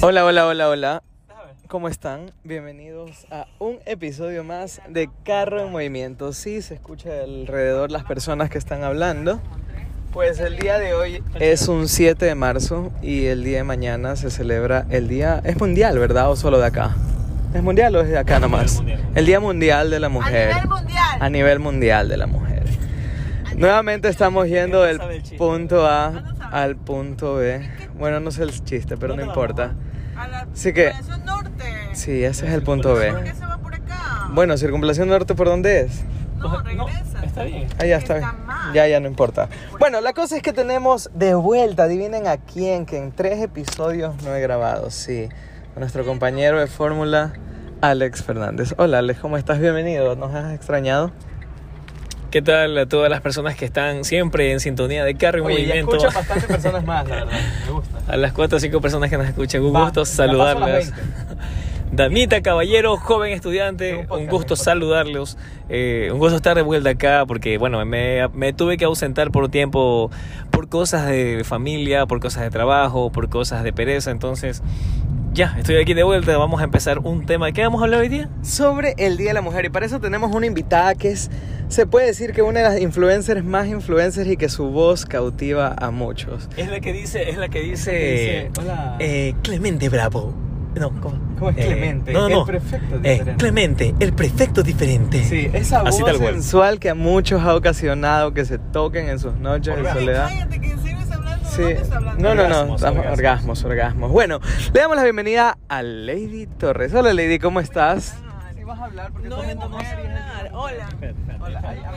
Hola, hola, hola, hola. ¿Cómo están? Bienvenidos a un episodio más de Carro en Movimiento. Sí, se escucha alrededor las personas que están hablando. Pues el día de hoy es un 7 de marzo y el día de mañana se celebra el día... Es mundial, ¿verdad? ¿O solo de acá? ¿Es mundial o es de acá nomás? El Día Mundial de la Mujer. A nivel mundial. A nivel mundial de la mujer. Nuevamente estamos yendo del punto A al punto B. Bueno, no sé el chiste, pero no importa. A la Así que- Circunvalación norte. Sí, ese es el punto B. ¿Por qué se va por acá? Bueno, circunvalación norte, ¿por dónde es? no, regresa. está bien. Ah, ya está Está bien. mal. Ya, ya no importa. Bueno, la cosa es que tenemos de vuelta, adivinen a quién, que en tres episodios no he grabado, sí. A nuestro compañero de fórmula, Alex Fernández. Hola, Alex, ¿cómo estás? Bienvenido. ¿Nos has extrañado? ¿Qué tal a todas las personas que están siempre en sintonía de carro y Oye, movimiento? bastantes personas más, la verdad. Me gusta. A las 4 o 5 personas que nos escuchan, un Va, gusto ya paso saludarles. las 20. Damita, caballero, joven Es estudiante, un gusto un saludarlos. Eh, un gusto estar de vuelta acá porque, bueno, me, me tuve que ausentar por tiempo por cosas de familia, por cosas de trabajo, por cosas de pereza. Entonces, ya, estoy aquí de vuelta. Vamos a empezar un tema. ¿De qué vamos a hablar hoy día? Sobre el Día de la Mujer y para eso tenemos una invitada que es, se puede decir que una de las influencers más influencers y que su voz cautiva a muchos. Es la que dice, es la que dice, Dice, hola. eh, Clemente Bravo. No, ¿cómo? ¿Cómo es Eh, Clemente? no, El no. prefecto Eh, diferente. Clemente, el prefecto diferente. Sí, esa Así voz sensual que a muchos ha ocasionado que se toquen en sus noches de soledad. Cállate, que. Sí. No, no, no, orgasmos. orgasmos, orgasmos. Bueno, le damos la bienvenida a Lady Torres. Hola Lady, ¿cómo estás? Vas a hablar porque No, eres no hablar. Hola.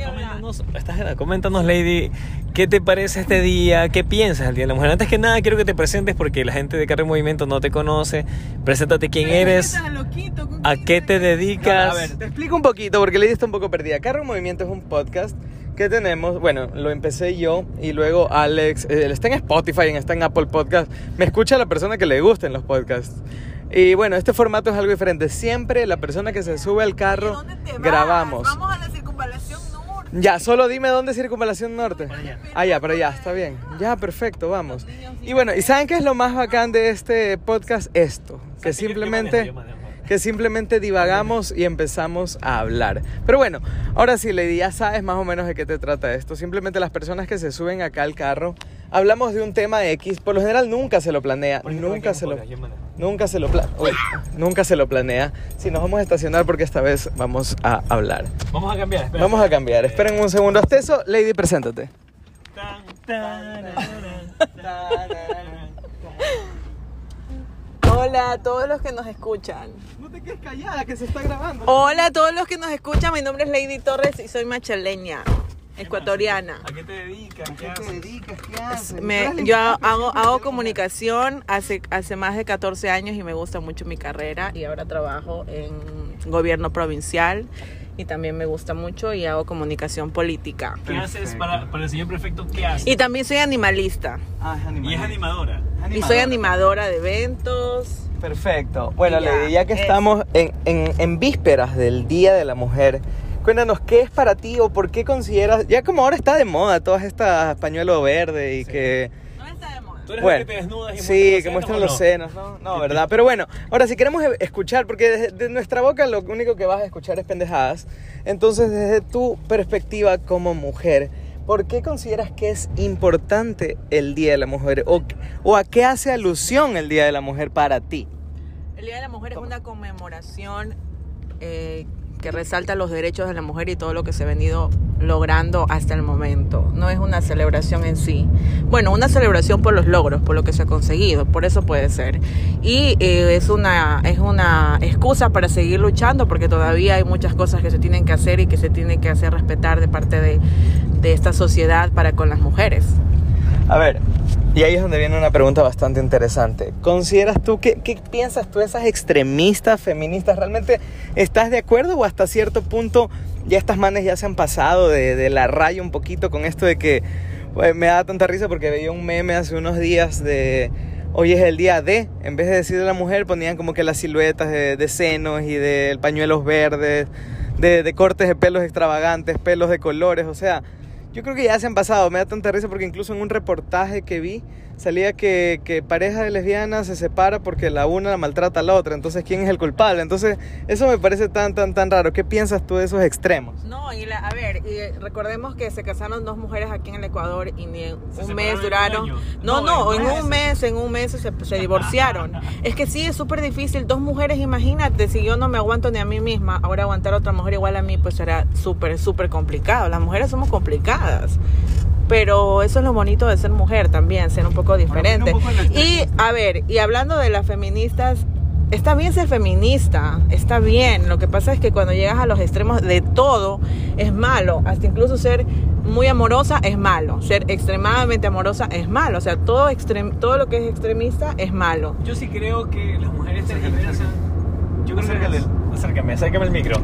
Coméntanos, estás coméntanos, Lady, ¿qué te parece este día? ¿Qué piensas del Día de la Mujer? Antes que nada, quiero que te presentes porque la gente de Carro en Movimiento no te conoce. Preséntate quién eres, estás loquito, ¿con a qué te dedicas. A ver, te explico un poquito porque Lady está un poco perdida. Carro en Movimiento es un podcast que tenemos, bueno, lo empecé yo y luego Alex, eh, él está en Spotify, está en Apple Podcast. Me escucha la persona que le gusten los podcasts. Y bueno, este formato es algo diferente. Siempre la persona que se sube al ¿De carro dónde te vas? grabamos. Vamos a la circunvalación norte. Ya, solo dime dónde es Circunvalación Norte. allá. Ah, ya, pero ya, está bien. Ya, perfecto, vamos. Y bueno, ¿y saben qué es lo más bacán de este podcast? Esto, que simplemente que simplemente divagamos y empezamos a hablar. Pero bueno, ahora sí, Lady, ya sabes más o menos de qué te trata esto. Simplemente las personas que se suben acá al carro, hablamos de un tema X, por lo general nunca se lo planea, nunca se lo... Nunca se lo pla- Uy, nunca se lo planea. Si nos vamos a estacionar porque esta vez vamos a hablar. Vamos a cambiar. espera. Vamos a cambiar. Esperen un segundo. Hasta eso, Lady, preséntate. Hola a todos los que nos escuchan. No te quedes callada, que se está grabando. Hola a todos los que nos escuchan. Mi nombre es Lady Torres y soy machaleña, ecuatoriana. ¿A qué te dedicas? ¿Qué ¿Qué te haces? dedicas? ¿Qué haces? Me- yo hago, hago comunicación hace, hace más de 14 años y me gusta mucho mi carrera y ahora trabajo en gobierno provincial y también me gusta mucho y hago comunicación política. ¿Qué haces para, para el señor prefecto? ¿Qué haces? Y también soy animalista Ah, es Y es animadora. y soy animadora de eventos. Perfecto. Bueno, ya, Lady, ya que eso. estamos en, en, en vísperas del Día de la Mujer, cuéntanos qué es para ti o por qué consideras, ya como ahora está de moda todas estas pañuelo verde y Sí. que... No está de moda. ¿Tú eres Bueno, la que te desnudas y sí, que muestran los senos ¿no? No, ¿verdad? Pero bueno, ahora si queremos e- escuchar, porque de, de nuestra boca lo único que vas a escuchar es pendejadas, entonces desde tu perspectiva como mujer, ¿por qué consideras que es importante el Día de la Mujer? ¿O, o a qué hace alusión el Día de la Mujer para ti? El Día de la Mujer es una conmemoración eh, que resalta los derechos de la mujer y todo lo que se ha venido logrando hasta el momento. No es una celebración en sí. Bueno, una celebración por los logros, por lo que se ha conseguido, por eso puede ser. Y eh, es, una, es una excusa para seguir luchando porque todavía hay muchas cosas que se tienen que hacer y que se tienen que hacer respetar de parte de, de esta sociedad para con las mujeres. A ver, y ahí es donde viene una pregunta bastante interesante. ¿Consideras tú, qué, qué piensas tú, esas extremistas feministas, realmente estás de acuerdo o hasta cierto punto ya estas manes ya se han pasado de, de la raya un poquito con esto de que pues, me da tanta risa porque veía un meme hace unos días de hoy es el día de, en vez de decir de la mujer ponían como que las siluetas de, de senos y de pañuelos verdes, de, de cortes de pelos extravagantes, pelos de colores, o sea... Yo creo que ya se han pasado, me da tanta risa porque incluso en un reportaje que vi salía que, que pareja de lesbianas se separa porque la una la maltrata a la otra. Entonces, ¿quién es el culpable? Entonces, eso me parece tan, tan, tan raro. ¿Qué piensas tú de esos extremos? No, y a ver, y recordemos que se casaron dos mujeres aquí en el Ecuador y ni en un mes duraron. No, no, en, un mes, en un mes se, se divorciaron. es que sí, es súper difícil. Dos mujeres, imagínate, si yo no me aguanto ni a mí misma, ahora aguantar a otra mujer igual a mí, pues será súper, súper complicado. Las mujeres somos complicadas pero eso es lo bonito de ser mujer también, ser un poco diferente. y a ver, y hablando de las feministas, está bien ser feminista, está bien. Lo que pasa es que cuando llegas a los extremos de todo es malo, hasta incluso ser muy amorosa es malo, ser extremadamente amorosa es malo, o sea, todo todo lo que es extremista es malo. Yo sí creo que las mujeres tergiversan. Yo creo que acércame, acércame el micro.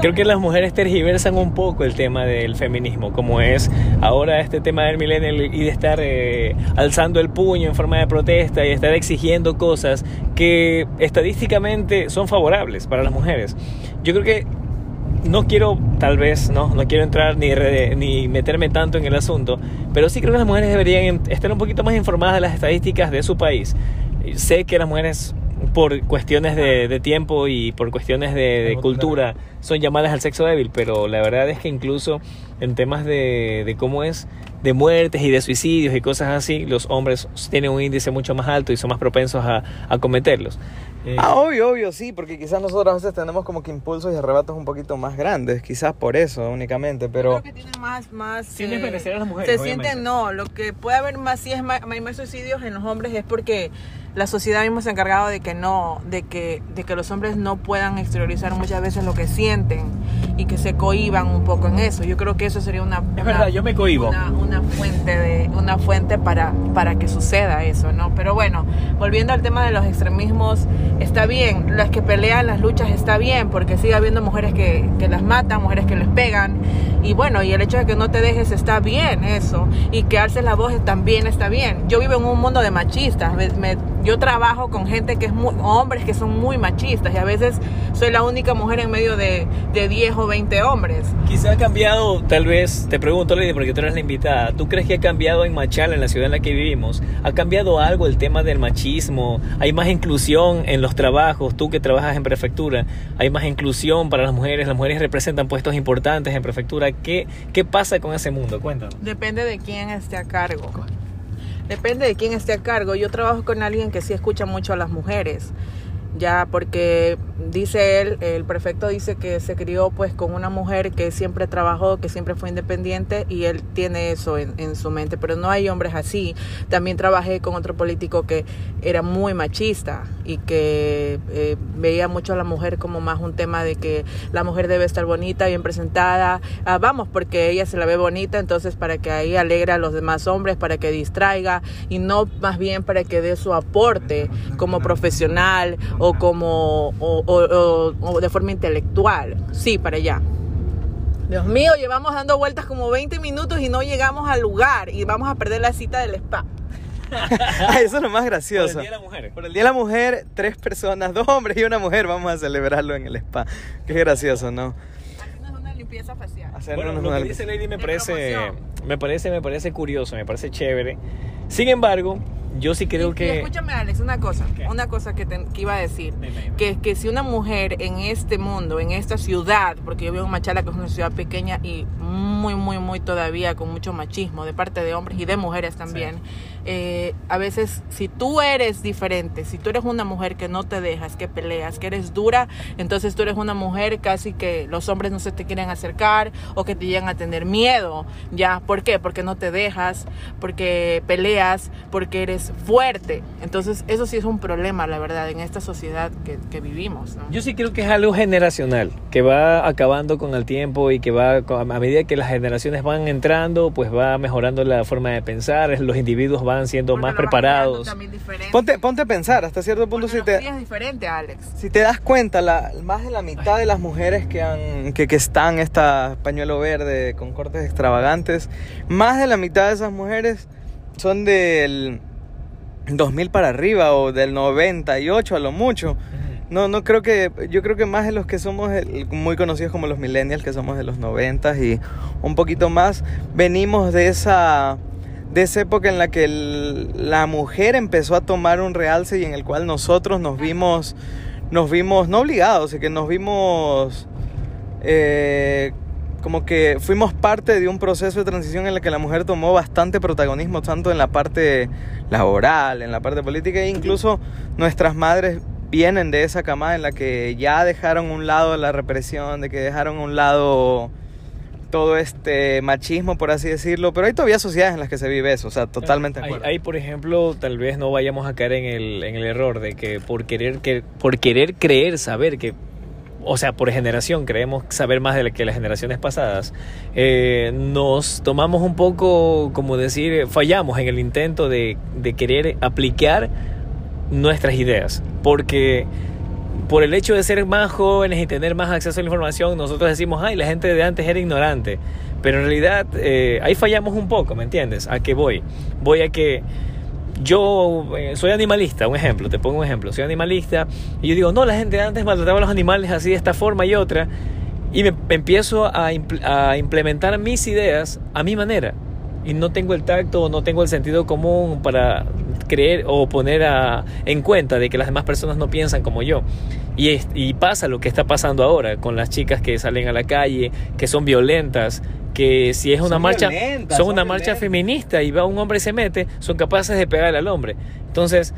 Creo que las mujeres tergiversan un poco el tema del feminismo, como es ahora este tema del millennial y de estar eh, alzando el puño en forma de protesta y estar exigiendo cosas que estadísticamente son favorables para las mujeres. Yo creo que no quiero, tal vez, no, no quiero entrar ni, ni meterme tanto en el asunto, pero sí creo que las mujeres deberían estar un poquito más informadas de las estadísticas de su país. Sé que las mujeres por cuestiones de, tiempo y por cuestiones de, cultura son llamadas al sexo débil, pero la verdad es que incluso en temas de, cómo es de muertes y de suicidios y cosas así, los hombres tienen un índice mucho más alto y son más propensos a, cometerlos. Eh, ah, obvio, obvio, sí, porque quizás nosotros a veces tenemos como que impulsos y arrebatos un poquito más grandes, quizás por eso únicamente, pero... Creo que tienen más... más eh, a las mujeres, Se sienten, no, lo que puede haber más, si es más, más suicidios en los hombres es porque la sociedad mismo se ha encargado de que no, de que, de que los hombres no puedan exteriorizar muchas veces lo que sienten y que se cohiban un poco en eso. Yo creo que eso sería una, es verdad, yo me cohibo. Una, fuente de, una fuente para, para que suceda eso, ¿no? Pero bueno, volviendo al tema de los extremismos, está bien, las que pelean las luchas está bien, porque sigue habiendo mujeres que, que las matan, mujeres que les pegan, y bueno, y el hecho de que no te dejes está bien eso, y que alces la voz también está bien. Yo vivo en un mundo de machistas, me yo trabajo con gente que es muy, hombres que son muy machistas y a veces soy la única mujer en medio de, de 10 o 20 hombres. Quizá ha cambiado, tal vez, te pregunto, Lady, porque tú eres la invitada, ¿tú crees que ha cambiado en Machala, en la ciudad en la que vivimos? ¿Ha cambiado algo el tema del machismo? ¿Hay más inclusión en los trabajos? Tú que trabajas en prefectura, ¿hay más inclusión para las mujeres? ¿Las mujeres representan puestos importantes en prefectura? ¿Qué, qué pasa con ese mundo? Cuéntanos. Depende de quién esté a cargo. Depende de quién esté a cargo. Yo trabajo con alguien que sí escucha mucho a las mujeres ya porque dice él, el prefecto dice que se crió pues con una mujer que siempre trabajó, que siempre fue independiente y él tiene eso en, su mente, pero no hay hombres así. También trabajé con otro político que era muy machista y que eh, veía mucho a la mujer como más un tema de que la mujer debe estar bonita, bien presentada, ah, vamos, porque ella se la ve bonita, entonces para que ahí alegre a los demás hombres, para que distraiga y no más bien para que dé su aporte como profesional o como o, de forma intelectual. Sí, para allá. Dios mío, llevamos dando vueltas como 20 minutos y no llegamos al lugar y vamos a perder la cita del spa. Eso es lo más gracioso. Por el Día de la Mujer. Por el Día de la Mujer, tres personas, dos hombres y una mujer, vamos a celebrarlo en el spa. Qué gracioso, ¿no? Hacernos una limpieza facial. Bueno, lo que dice Lady me parece, me parece, me parece curioso, me parece chévere. Sin embargo, yo sí creo que... escúchame, Alex, una cosa, una cosa que, te, iba a decir, que que si una mujer en este mundo, en esta ciudad, porque yo vivo en Machala, que es una ciudad pequeña y muy, muy, muy todavía con mucho machismo de parte de hombres y de mujeres también, eh, a veces si tú eres diferente, si tú eres una mujer que no te dejas, que peleas, que eres dura, entonces tú eres una mujer casi que los hombres no se te quieren acercar o que te llegan a tener miedo, ¿ya? ¿Por qué? Porque no te dejas, porque peleas, porque eres fuerte. Entonces, eso sí es un problema, la verdad, en esta sociedad que, vivimos. Yo sí creo que es algo generacional, que va acabando con el tiempo y que va, a medida que las generaciones van entrando, pues va mejorando la forma de pensar, los individuos van siendo más preparados. Ponte, ponte a pensar, hasta cierto punto, si te, es diferente, Alex. si te das cuenta, la, más de la mitad de las mujeres que, han, que, que están esta pañuelo verde con cortes extravagantes, más de la mitad de esas mujeres son del 2000 para arriba o del 98 a lo mucho. No, no creo que, yo creo que más de los que somos muy conocidos como los millennials, que somos de los 90 y un poquito más, venimos de esa, de esa época en la que la mujer empezó a tomar un realce y en el cual nosotros nos vimos, nos vimos, no obligados, que nos vimos eh, como que fuimos parte de un proceso de transición en el que la mujer tomó bastante protagonismo, tanto en la parte laboral, en la parte política, e incluso nuestras madres vienen de esa camada en la que ya dejaron un lado la represión, de que dejaron un lado todo este machismo, por así decirlo, pero hay todavía sociedades en las que se vive eso, o sea, totalmente. Ahí, por ejemplo, tal vez no vayamos a caer en el, en el error de que por querer, que por querer creer, saber que o sea, por generación creemos saber más de que las generaciones pasadas, eh, nos tomamos un poco, como decir, fallamos en el intento de, de querer aplicar nuestras ideas, porque por el hecho de ser más jóvenes y tener más acceso a la información, nosotros decimos, ay, la gente de antes era ignorante. Pero en realidad eh, ahí fallamos un poco, ¿me entiendes? ¿A qué voy? Voy a que yo eh, soy animalista, un ejemplo, te pongo un ejemplo, soy animalista y yo digo, no, la gente de antes maltrataba a los animales así de esta forma y otra, y me, empiezo a, a implementar mis ideas a mi manera y no tengo el tacto, no tengo el sentido común para creer o poner en cuenta de que las demás personas no piensan como yo. Y, y pasa lo que está pasando ahora con las chicas que salen a la calle, que son violentas, que si es una marcha, son, una marcha feminista y va un hombre y se mete, son capaces de pegarle al hombre. Entonces,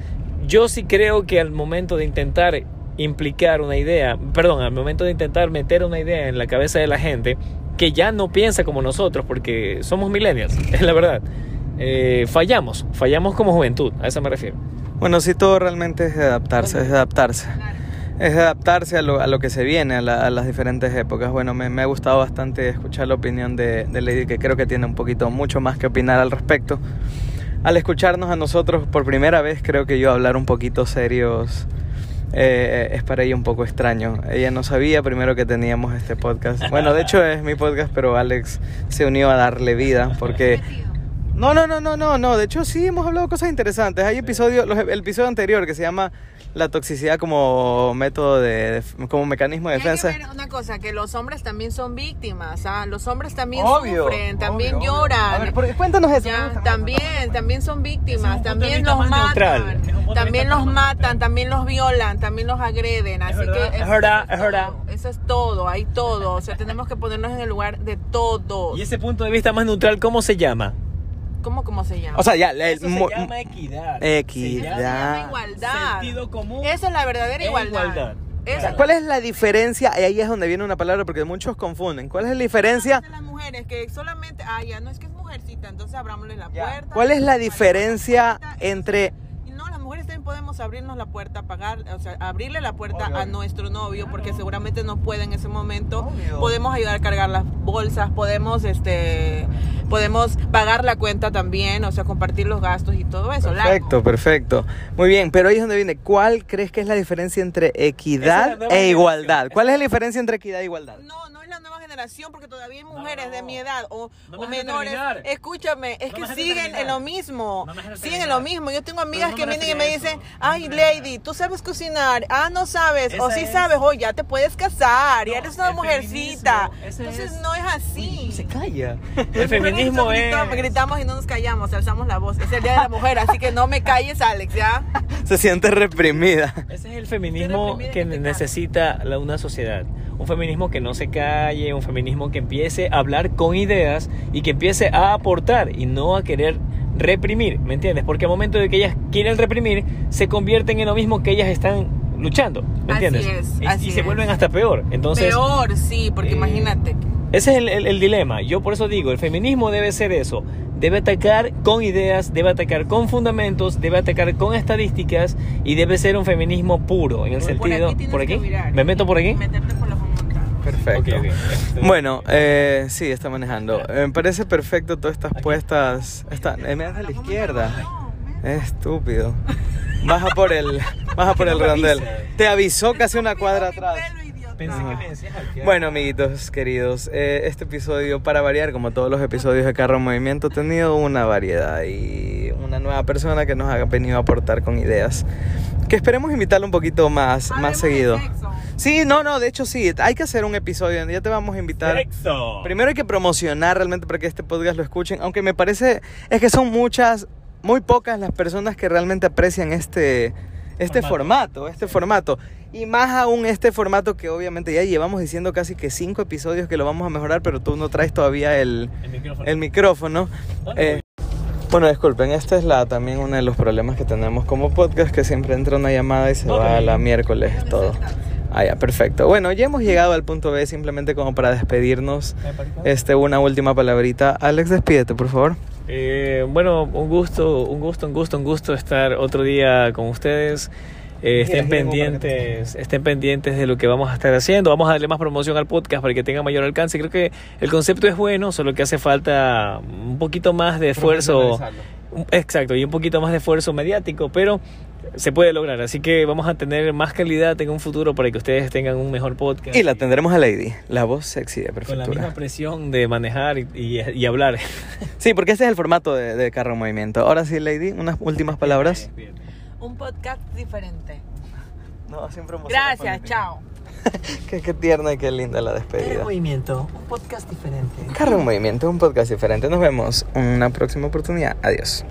yo sí creo que al momento de intentar implicar una idea, perdón, al momento de intentar meter una idea en la cabeza de la gente, que ya no piensa como nosotros, porque somos millennials, es la verdad. Eh, fallamos, fallamos como juventud, a eso me refiero. Bueno, sí, todo realmente es adaptarse, es adaptarse. Es adaptarse a lo, a lo que se viene, a, las diferentes épocas. Bueno, me, me, ha gustado bastante escuchar la opinión de, de Lady, que creo que tiene un poquito, mucho más que opinar al respecto. Al escucharnos a nosotros por primera vez, creo que yo hablar un poquito serios eh, es para ella un poco extraño. Ella no sabía primero que teníamos este podcast. Bueno, de hecho es mi podcast, pero Alex se unió a darle vida porque... No, no, no, no, no, no. De hecho sí hemos hablado cosas interesantes. Hay episodio, el episodio anterior que se llama la toxicidad como método de, como mecanismo de defensa. Hay que ver una cosa, que los hombres también son víctimas, ¿ah? Los hombres también sufren, también lloran. A ver, cuéntanos eso. también, también son víctimas, también los matan, también los matan, también los violan, también los agreden, así que es verdad, es verdad. Eso es todo, hay todo, o sea, tenemos que ponernos en el lugar de todo. Y ese punto de vista más neutral, ¿cómo se llama? ¿Cómo, ¿Cómo se llama? O sea, ya. Eso se llama equidad. Equidad. Se llama igualdad. Sentido común. Esa es la verdadera igualdad. ¿Cuál es la diferencia? Y ahí es donde viene una palabra porque muchos confunden. ¿Cuál es la diferencia? las mujeres que solamente. Ah, ya no es que es mujercita, entonces abrámosle la puerta. ¿Cuál es la diferencia entre podemos abrirnos la puerta, pagar, o sea, abrirle la puerta a nuestro novio, porque seguramente no puede en ese momento. Podemos ayudar a cargar las bolsas, podemos, este, podemos pagar la cuenta también, o sea, compartir los gastos y todo eso. Perfecto, perfecto. Muy bien, pero ahí es donde viene. ¿Cuál crees que es la diferencia entre equidad e igualdad? ¿Cuál es la diferencia entre equidad e igualdad? No, no es la nueva generación, porque todavía hay mujeres de mi edad o, menores. Escúchame, es que siguen en lo mismo. siguen en lo mismo. Yo tengo amigas que vienen y me dicen, ay, Lady, tú sabes cocinar, ah, no sabes, o sí sabes, oh, ya te puedes casar, ya eres una mujercita. Entonces no es así. se calla. El feminismo es... Gritamos y no nos callamos, alzamos la voz. Es el Día de la Mujer, así que no me calles, Alex, ¿ya? Se siente reprimida. Ese es el feminismo que necesita una sociedad. Un feminismo que no se calle, un feminismo que empiece a hablar con ideas y que empiece a aportar y no a querer reprimir, ¿me entiendes? Porque al momento de que ellas quieren reprimir, se convierten en lo mismo que ellas están luchando, ¿me entiendes? Así es, y, se vuelven hasta peor. Entonces, peor, sí, porque eh, imagínate. Ese es el, dilema. Yo por eso digo, el feminismo debe ser eso. Debe atacar con ideas, debe atacar con fundamentos, debe atacar con estadísticas y debe ser un feminismo puro, en el sentido... ¿Por aquí? ¿Me meto por aquí? Meterte por Perfecto. Bueno, eh, sí, está manejando. Eh, me parece perfecto todas estas puestas. Está, me das a la izquierda. Estúpido. Baja por el, baja por el redondel. Te avisó casi una cuadra atrás. Bueno, amiguitos queridos, eh, este episodio, para variar, como todos los episodios de Carro en Movimiento, ha tenido una variedad y una nueva persona que nos ha venido a aportar con ideas. Que esperemos invitarlo un poquito más, más seguido. Sí, no, no, de hecho sí, hay que hacer un episodio, ya te vamos a invitar. Sexo. Primero hay que promocionar realmente para que este podcast lo escuchen, aunque me parece, es que son muchas, muy pocas las personas que realmente aprecian este, este formato. este formato. Y más aún este formato que obviamente ya llevamos diciendo casi que cinco episodios que lo vamos a mejorar, pero tú no traes todavía el, El micrófono. el micrófono. ¿Dónde Eh, bueno, disculpen, este es la, también uno de los problemas que tenemos como podcast, que siempre entra una llamada y se va a la miércoles todo. Ah, ya, perfecto. Bueno, ya hemos llegado al punto B, simplemente como para despedirnos. Este, una última palabrita. Alex, despídete, por favor. Eh, bueno, un gusto, un gusto, un gusto, un gusto estar otro día con ustedes. Eh, estén pendientes, estén pendientes de lo que vamos a estar haciendo. Vamos a darle más promoción al podcast para que tenga mayor alcance. Creo que el concepto es bueno, solo que hace falta un poquito más de esfuerzo. Exacto, y un poquito más de esfuerzo mediático, pero se puede lograr. Así que vamos a tener más calidad en un futuro para que ustedes tengan un mejor podcast. Y la tendremos a Lady, la voz sexy de con la misma presión de manejar y, y- y hablar. Sí, porque ese es el formato de, de Carro en Movimiento. Ahora sí, Lady, unas últimas palabras. Un podcast diferente. No, siempre Gracias, chao. Qué, qué tierna y qué linda la despedida. Movimiento, un podcast diferente. Carro en Movimiento, un podcast diferente. Nos vemos en una próxima oportunidad. Adiós.